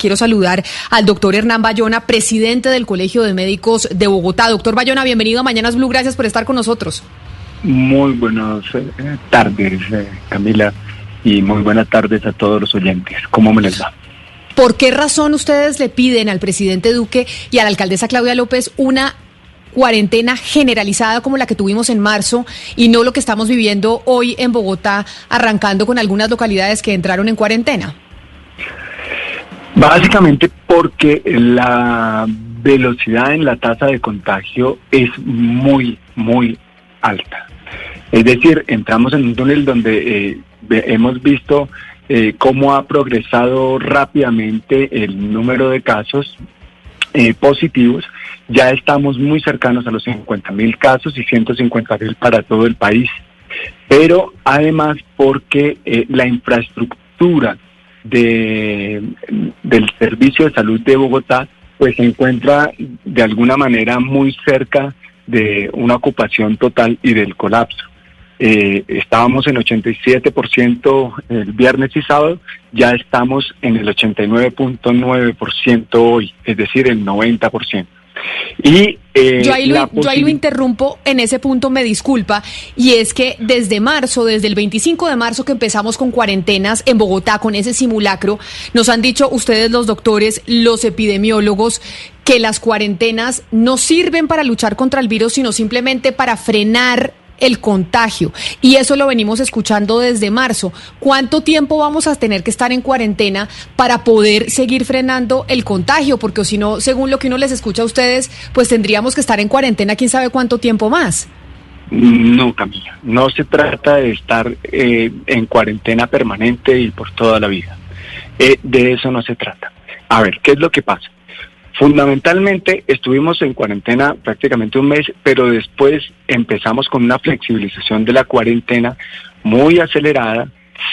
Quiero saludar al doctor Hernán Bayona, presidente del Colegio de Médicos de Bogotá. Doctor Bayona, bienvenido a Mañanas Blue. Gracias por estar con nosotros. Muy buenas eh, tardes, eh, Camila, y muy buenas tardes a todos los oyentes. ¿Cómo me les va? ¿Por qué razón ustedes le piden al presidente Duque y a la alcaldesa Claudia López una cuarentena generalizada como la que tuvimos en marzo y no lo que estamos viviendo hoy en Bogotá, arrancando con algunas localidades que entraron en cuarentena? Básicamente porque la velocidad en la tasa de contagio es muy, muy alta. Es decir, entramos en un túnel donde eh, hemos visto eh, cómo ha progresado rápidamente el número de casos eh, positivos. Ya estamos muy cercanos a los 50 mil casos y 150 mil para todo el país. Pero además porque la infraestructura de, del Servicio de Salud de Bogotá pues se encuentra de alguna manera muy cerca de una ocupación total y del colapso. Eh, estábamos en 87% el viernes y sábado, ya estamos en el 89.9% hoy, es decir, el 90%. Y, eh, yo, ahí lo, interrumpo, en ese punto me disculpa, y es que desde marzo, desde el 25 de marzo que empezamos con cuarentenas en Bogotá, con ese simulacro, nos han dicho ustedes los doctores, los epidemiólogos, que las cuarentenas no sirven para luchar contra el virus, sino simplemente para frenar el contagio. Y eso lo venimos escuchando desde marzo. ¿Cuánto tiempo vamos a tener que estar en cuarentena para poder seguir frenando el contagio? Porque si no, según lo que uno les escucha a ustedes, pues tendríamos que estar en cuarentena quién sabe cuánto tiempo más. No, Camila, no se trata de estar eh, en cuarentena permanente y por toda la vida. Eh, de eso no se trata. A ver, ¿qué es lo que pasa? Fundamentalmente estuvimos en cuarentena prácticamente un mes, pero después empezamos con una flexibilización de la cuarentena muy acelerada,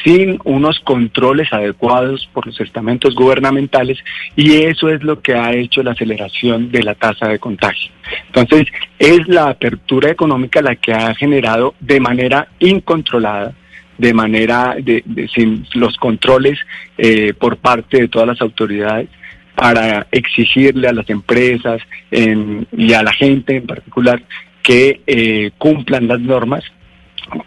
sin unos controles adecuados por los estamentos gubernamentales y eso es lo que ha hecho la aceleración de la tasa de contagio. Entonces, es la apertura económica la que ha generado de manera incontrolada de manera de, sin los controles eh, por parte de todas las autoridades para exigirle a las empresas y a la gente en particular que eh, cumplan las normas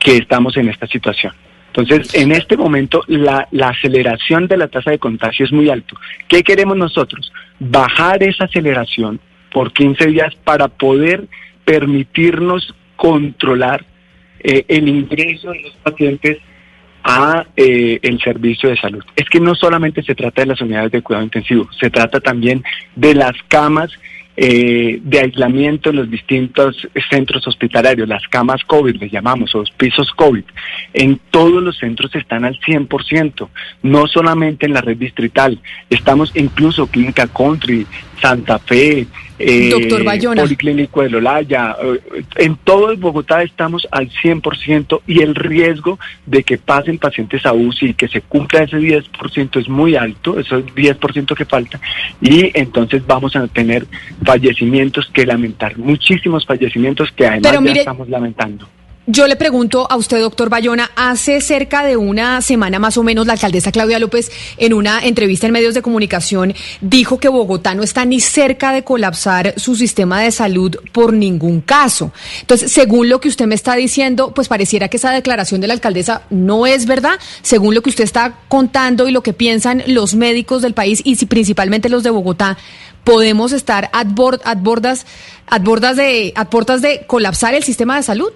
que estamos en esta situación. Entonces, en este momento, la, la, aceleración de la tasa de contagio es muy alto. ¿Qué queremos nosotros? Bajar esa aceleración por 15 días para poder permitirnos controlar eh, el ingreso de los pacientes a eh, el servicio de salud. Es que no solamente se trata de las unidades de cuidado intensivo, se trata también de las camas eh, de aislamiento en los distintos centros hospitalarios, las camas COVID, le llamamos, o los pisos COVID. En todos los centros están al 100%, no solamente en la red distrital, estamos incluso Clínica Country, Santa Fe, eh, Doctor Bayona. Policlínico de Lolaya, eh, en todo Bogotá estamos al 100% y el riesgo de que pasen pacientes a UCI y que se cumpla ese 10% es muy alto, ese 10% que falta, y entonces vamos a tener fallecimientos que lamentar, muchísimos fallecimientos que además ya estamos lamentando. Yo le pregunto a usted, doctor Bayona, hace cerca de una semana más o menos la alcaldesa Claudia López en una entrevista en medios de comunicación dijo que Bogotá no está ni cerca de colapsar su sistema de salud por ningún caso. Entonces, según lo que usted me está diciendo, pues pareciera que esa declaración de la alcaldesa no es verdad, según lo que usted está contando y lo que piensan los médicos del país y principalmente los de Bogotá, podemos estar a, bordas, de, a puertas de colapsar el sistema de salud.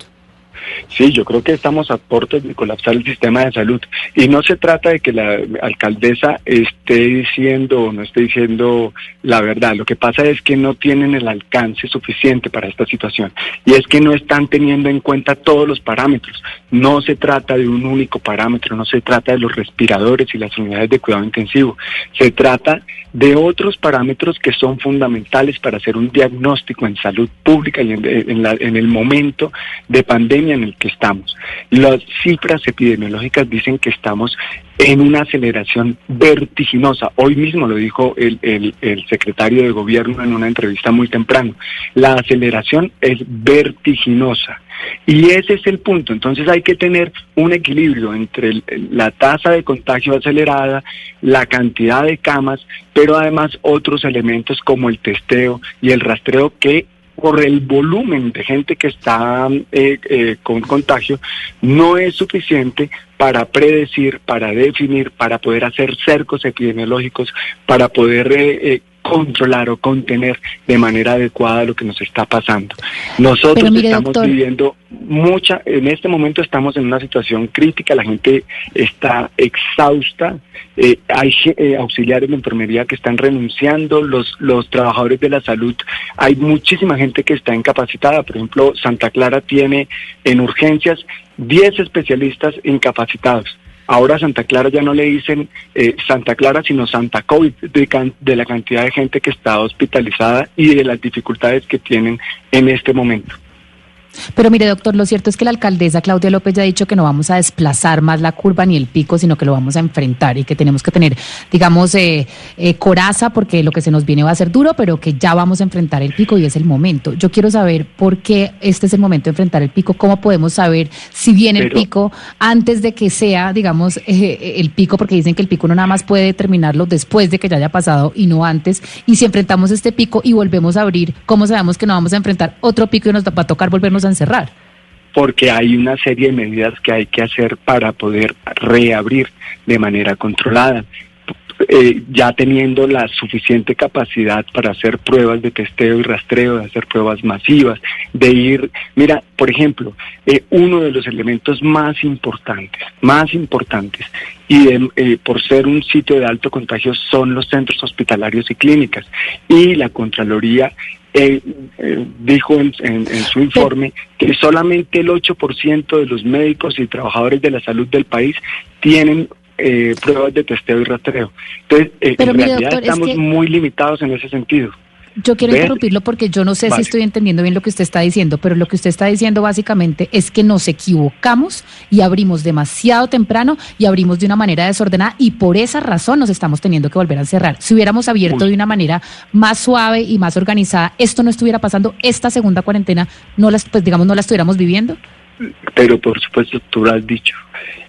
Sí, yo creo que estamos a puertas de colapsar el sistema de salud. Y no se trata de que la alcaldesa esté diciendo o no esté diciendo la verdad. Lo que pasa es que no tienen el alcance suficiente para esta situación. Y es que no están teniendo en cuenta todos los parámetros. No se trata de un único parámetro, no se trata de los respiradores y las unidades de cuidado intensivo. Se trata de otros parámetros que son fundamentales para hacer un diagnóstico en salud pública y en, en el momento de pandemia en el que estamos. Las cifras epidemiológicas dicen que estamos en una aceleración vertiginosa. Hoy mismo lo dijo el, el, secretario de gobierno en una entrevista muy temprano. La aceleración es vertiginosa. Y ese es el punto. Entonces hay que tener un equilibrio entre la tasa de contagio acelerada, la cantidad de camas, pero además otros elementos como el testeo y el rastreo que por el volumen de gente que está eh, eh, con contagio, no es suficiente para predecir, para definir, para poder hacer cercos epidemiológicos, para poder eh, controlar o contener de manera adecuada lo que nos está pasando. Nosotros estamos viviendo mucha, en este momento estamos en una situación crítica, la gente está exhausta, eh, hay eh, auxiliares de enfermería que están renunciando, los, los trabajadores de la salud, hay muchísima gente que está incapacitada, por ejemplo, Santa Clara tiene en urgencias 10 especialistas incapacitados. Ahora Santa Clara ya no le dicen eh, Santa Clara, sino Santa COVID, de, de la cantidad de gente que está hospitalizada y de las dificultades que tienen en este momento. Pero mire, doctor, lo cierto es que la alcaldesa Claudia López ya ha dicho que no vamos a desplazar más la curva ni el pico, sino que lo vamos a enfrentar y que tenemos que tener, digamos, eh, eh, coraza porque lo que se nos viene va a ser duro, pero que ya vamos a enfrentar el pico y es el momento. Yo quiero saber por qué este es el momento de enfrentar el pico, cómo podemos saber si viene el pico antes de que sea, digamos, eh, el pico, porque dicen que el pico no nada más puede determinarlo después de que ya haya pasado y no antes. Y si enfrentamos este pico y volvemos a abrir, ¿cómo sabemos que no vamos a enfrentar otro pico y nos va a tocar volvernos encerrar? Porque hay una serie de medidas que hay que hacer para poder reabrir de manera controlada. Eh, ya teniendo la suficiente capacidad para hacer pruebas de testeo y rastreo, de hacer pruebas masivas, de ir, mira, por ejemplo, eh, uno de los elementos más importantes, más importantes, y eh, por ser un sitio de alto contagio son los centros hospitalarios y clínicas. Y la Contraloría eh, dijo en, su informe que solamente el 8% de los médicos y trabajadores de la salud del país tienen eh, pruebas de testeo y rastreo. Entonces, eh, en realidad estamos muy limitados en ese sentido. Yo quiero interrumpirlo porque yo no sé si estoy entendiendo bien lo que usted está diciendo, pero lo que usted está diciendo básicamente es que nos equivocamos y abrimos demasiado temprano y abrimos de una manera desordenada y por esa razón nos estamos teniendo que volver a cerrar. Si hubiéramos abierto de una manera más suave y más organizada, esto no estuviera pasando, esta segunda cuarentena no las, pues digamos, no la estuviéramos viviendo. Pero por supuesto, tú lo has dicho.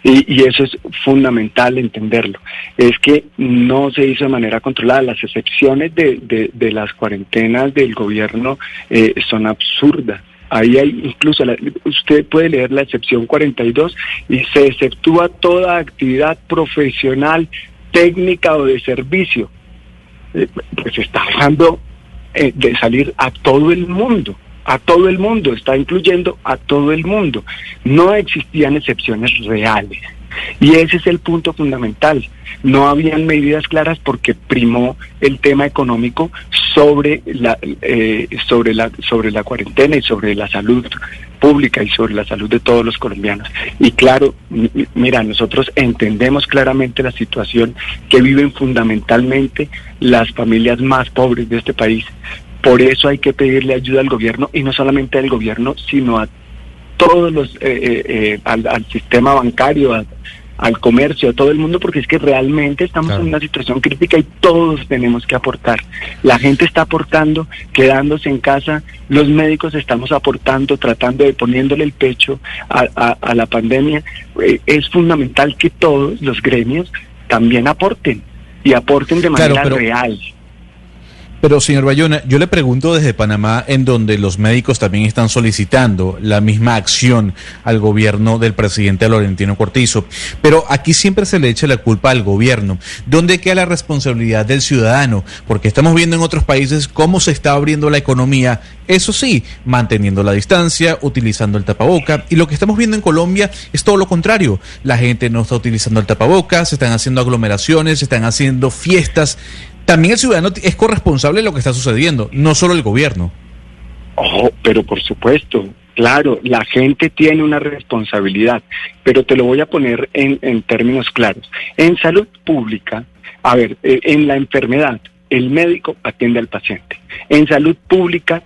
Y, eso es fundamental entenderlo. Es que no se hizo de manera controlada. Las excepciones de, de, las cuarentenas del gobierno eh, son absurdas. Ahí hay incluso, usted puede leer la excepción 42 y se exceptúa toda actividad profesional, técnica o de servicio. Eh, pues está dejando eh, de salir a todo el mundo a todo el mundo, está incluyendo a todo el mundo. No existían excepciones reales. Y ese es el punto fundamental. No habían medidas claras porque primó el tema económico sobre la, eh, sobre la, sobre la cuarentena y sobre la salud pública y sobre la salud de todos los colombianos. Y claro, mira, nosotros entendemos claramente la situación que viven fundamentalmente las familias más pobres de este país, por eso hay que pedirle ayuda al gobierno y no solamente al gobierno, sino a todos los, eh, eh, eh, al, sistema bancario, al comercio, a todo el mundo, porque es que realmente estamos en una situación crítica y todos tenemos que aportar. La gente está aportando, quedándose en casa, los médicos estamos aportando, tratando de poniéndole el pecho a, la pandemia. es fundamental que todos los gremios también aporten y aporten de manera real. Pero, señor Bayona, yo le pregunto desde Panamá, en donde los médicos también están solicitando la misma acción al gobierno del presidente Laurentino Cortizo. Pero aquí siempre se le echa la culpa al gobierno. ¿Dónde queda la responsabilidad del ciudadano? Porque estamos viendo en otros países cómo se está abriendo la economía. Eso sí, manteniendo la distancia, utilizando el tapaboca. Y lo que estamos viendo en Colombia es todo lo contrario. La gente no está utilizando el tapaboca, se están haciendo aglomeraciones, se están haciendo fiestas también el ciudadano es corresponsable de lo que está sucediendo, no solo el gobierno. Oh, pero por supuesto, claro, la gente tiene una responsabilidad, pero te lo voy a poner en, en términos claros. En salud pública, a ver, eh, en la enfermedad, el médico atiende al paciente. En salud pública,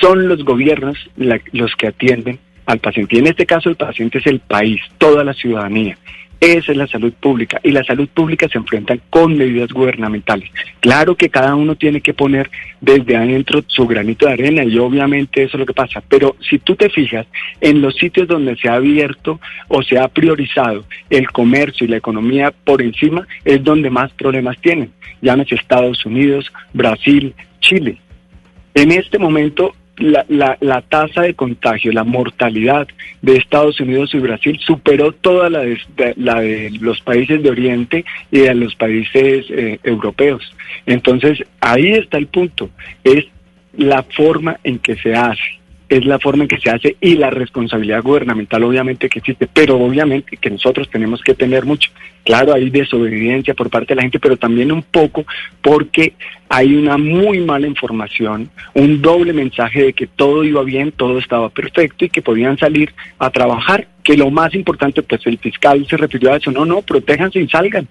son los gobiernos los que atienden al paciente. Y en este caso, el paciente es el país, toda la ciudadanía. Esa es la salud pública y la salud pública se enfrenta con medidas gubernamentales. Claro que cada uno tiene que poner desde adentro su granito de arena y obviamente eso es lo que pasa, pero si tú te fijas en los sitios donde se ha abierto o se ha priorizado el comercio y la economía por encima, es donde más problemas tienen. Llámese Estados Unidos, Brasil, Chile. En este momento la, la, la, tasa de contagio, la mortalidad de Estados Unidos y Brasil superó toda la de, la de los países de Oriente y de los países eh, europeos. Entonces, ahí está el punto, es la forma en que se hace es la forma en que se hace y la responsabilidad gubernamental obviamente que existe, pero obviamente que nosotros tenemos que tener mucho. Claro, hay desobediencia por parte de la gente, pero también un poco porque hay una muy mala información, un doble mensaje de que todo iba bien, todo estaba perfecto y que podían salir a trabajar, que lo más importante, pues el fiscal se refirió a eso, no, no, protéjanse y salgan.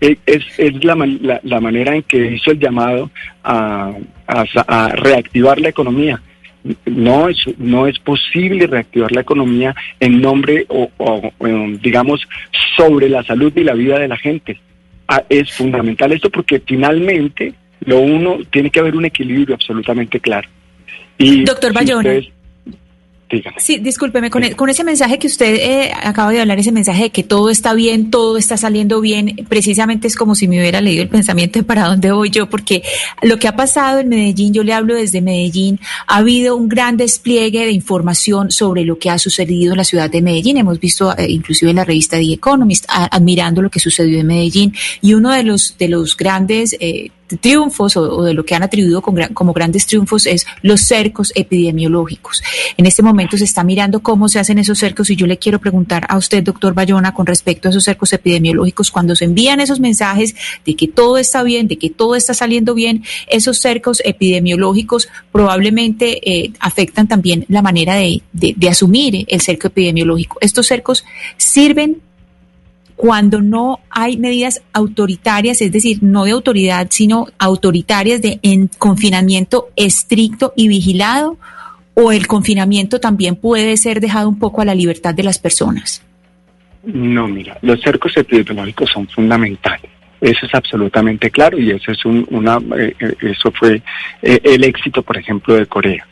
E, es, es la, la, manera en que hizo el llamado a, a reactivar la economía no es, no es posible reactivar la economía en nombre o, digamos, sobre la salud y la vida de la gente. Ah, es fundamental esto porque finalmente lo uno tiene que haber un equilibrio absolutamente claro. Y Doctor Sí, discúlpeme, con, e, con, ese mensaje que usted eh, acaba de hablar, ese mensaje de que todo está bien, todo está saliendo bien, precisamente es como si me hubiera leído el pensamiento de para dónde voy yo, porque lo que ha pasado en Medellín, yo le hablo desde Medellín, ha habido un gran despliegue de información sobre lo que ha sucedido en la ciudad de Medellín. Hemos visto eh, inclusive en la revista The Economist admirando lo que sucedió en Medellín. Y uno de los, de los grandes... Eh, triunfos o, de lo que han atribuido como grandes triunfos es los cercos epidemiológicos. En este momento se está mirando cómo se hacen esos cercos y yo le quiero preguntar a usted, doctor Bayona, con respecto a esos cercos epidemiológicos, cuando se envían esos mensajes de que todo está bien, de que todo está saliendo bien, esos cercos epidemiológicos probablemente eh, afectan también la manera de, de asumir el cerco epidemiológico. Estos cercos sirven cuando no hay medidas autoritarias, es decir, no de autoridad, sino autoritarias de en confinamiento estricto y vigilado, o el confinamiento también puede ser dejado un poco a la libertad de las personas? No, mira, los cercos epidemiológicos son fundamentales. Eso es absolutamente claro y eso es una, eh, eh, eso fue eh, el éxito, por ejemplo, de Corea.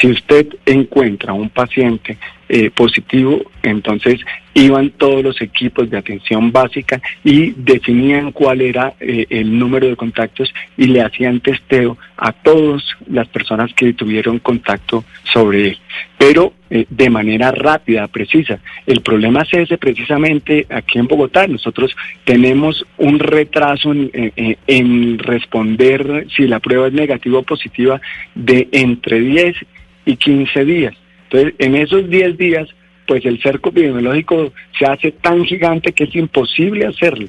Si usted encuentra un paciente eh, positivo, entonces iban todos los equipos de atención básica y definían cuál era eh, el número de contactos y le hacían testeo a todas las personas que tuvieron contacto sobre él, pero eh, de manera rápida, precisa. El problema es ese precisamente aquí en Bogotá. Nosotros tenemos un retraso en responder si la prueba es negativa o positiva de entre 10 y 15 días. Entonces, en esos 10 días, pues el cerco epidemiológico se hace tan gigante que es imposible hacerlo.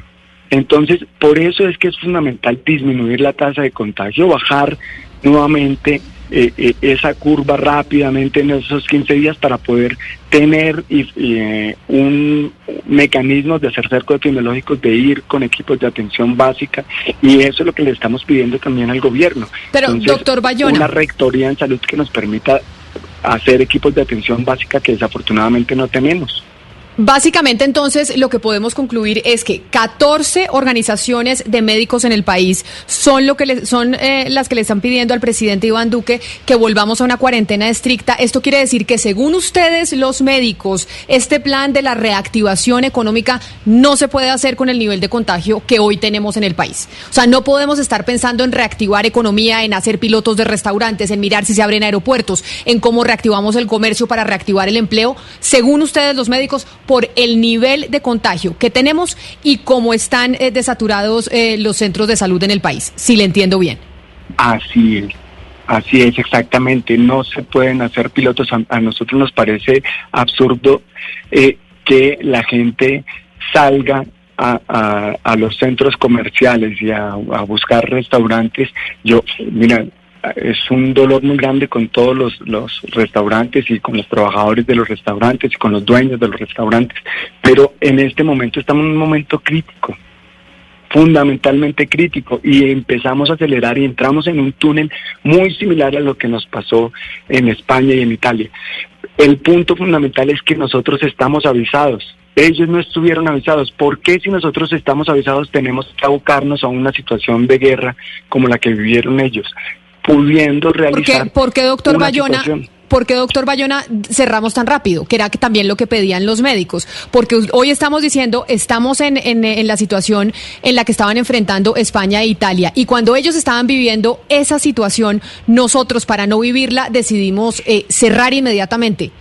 Entonces, por eso es que es fundamental disminuir la tasa de contagio, bajar nuevamente eh, eh, esa curva rápidamente en esos 15 días para poder tener eh, un mecanismo de hacer cerco epidemiológicos, de ir con equipos de atención básica y eso es lo que le estamos pidiendo también al gobierno. Pero, doctor Bayona. Una rectoría en salud que nos permita hacer equipos de atención básica que desafortunadamente no tenemos. Básicamente, entonces, lo que podemos concluir es que 14 organizaciones de médicos en el país son, lo que son eh, las que le están pidiendo al presidente Iván Duque que volvamos a una cuarentena estricta. Esto quiere decir que, según ustedes, los médicos, este plan de la reactivación económica no se puede hacer con el nivel de contagio que hoy tenemos en el país. O sea, no podemos estar pensando en reactivar economía, en hacer pilotos de restaurantes, en mirar si se abren aeropuertos, en cómo reactivamos el comercio para reactivar el empleo. Según ustedes, los médicos, por el nivel de contagio que tenemos y cómo están eh, desaturados eh, los centros de salud en el país, si le entiendo bien. Así es. Así es, exactamente. No se pueden hacer pilotos. A, nosotros nos parece absurdo eh, que la gente salga a, a, los centros comerciales y a, a buscar restaurantes. Yo, mira, es un dolor muy grande con todos los, los, restaurantes y con los trabajadores de los restaurantes y con los dueños de los restaurantes, pero en este momento estamos en un momento crítico, fundamentalmente crítico, y empezamos a acelerar y entramos en un túnel muy similar a lo que nos pasó en España y en Italia. El punto fundamental es que nosotros estamos avisados, ellos no estuvieron avisados. ¿Por qué si nosotros estamos avisados tenemos que abocarnos a una situación de guerra como la que vivieron ellos? Pudiendo realizar. ¿Por qué, doctor Bayona? ¿Por qué, doctor Bayona, cerramos tan rápido? Que era también lo que pedían los médicos. Porque hoy estamos diciendo, estamos en, en, la situación en la que estaban enfrentando España e Italia. Y cuando ellos estaban viviendo esa situación, nosotros, para no vivirla, decidimos eh, cerrar inmediatamente.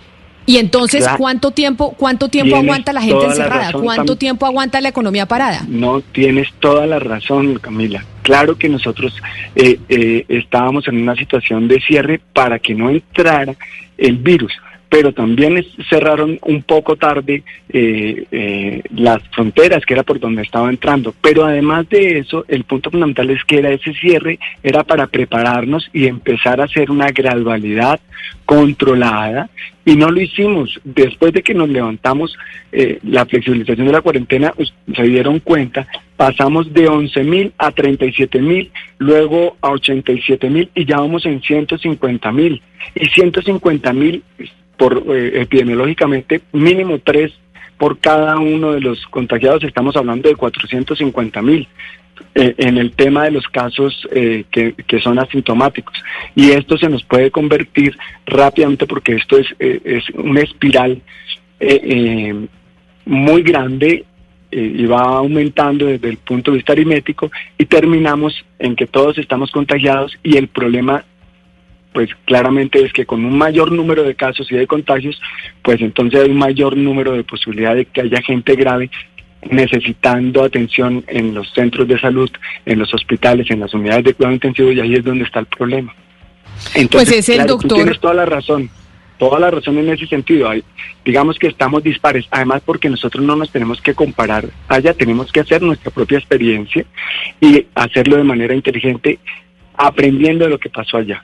Y entonces, ¿cuánto tiempo, cuánto tiempo aguanta la gente encerrada? ¿Cuánto tiempo aguanta la economía parada? No, tienes toda la razón, Camila. Claro que nosotros eh, eh, estábamos en una situación de cierre para que no entrara el virus pero también cerraron un poco tarde eh, eh, las fronteras, que era por donde estaba entrando. Pero además de eso, el punto fundamental es que era ese cierre, era para prepararnos y empezar a hacer una gradualidad controlada, y no lo hicimos. Después de que nos levantamos eh, la flexibilización de la cuarentena, se dieron cuenta, pasamos de 11 mil a 37 mil, luego a 87 mil y ya vamos en 150 mil. Y 150 mil por eh, epidemiológicamente mínimo tres por cada uno de los contagiados, estamos hablando de 450 mil. Eh, en el tema de los casos eh, que, que, son asintomáticos. Y esto se nos puede convertir rápidamente porque esto es, es una espiral muy grande y va aumentando desde el punto de vista aritmético y terminamos en que todos estamos contagiados y el problema pues claramente es que con un mayor número de casos y de contagios, pues entonces hay un mayor número de posibilidad de que haya gente grave necesitando atención en los centros de salud, en los hospitales, en las unidades de cuidado intensivo y ahí es donde está el problema. Entonces, pues es el doctor. tienes toda la razón, toda la razón en ese sentido. digamos que estamos dispares, además porque nosotros no nos tenemos que comparar allá, tenemos que hacer nuestra propia experiencia y hacerlo de manera inteligente, aprendiendo de lo que pasó allá.